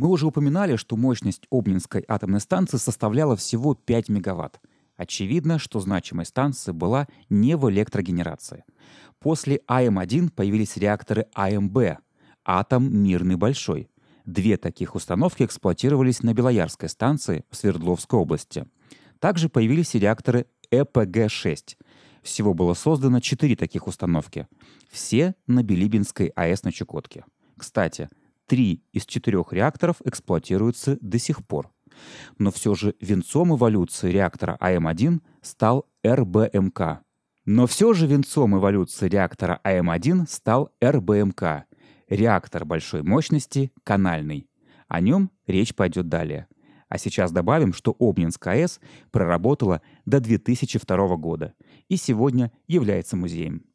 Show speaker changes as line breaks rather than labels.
Мы уже упоминали, что мощность Обнинской атомной станции составляла всего 5 мегаватт. Очевидно, что значимой станция была не в электрогенерации. После АМ-1 появились реакторы АМБ «Атом Мирный Большой». Две таких установки эксплуатировались на Белоярской станции в Свердловской области. Также появились и реакторы ЭПГ-6. Всего было создано четыре таких установки. Все на Билибинской АЭС на Чукотке. Кстати, три из четырех реакторов эксплуатируются до сих пор. Но все же венцом эволюции реактора АМ-1 стал РБМК. Но все же венцом эволюции реактора АМ-1 стал РБМК – реактор большой мощности, канальный. О нем речь пойдет далее. А сейчас добавим, что Обнинская АЭС проработала до 2002 года и сегодня является музеем.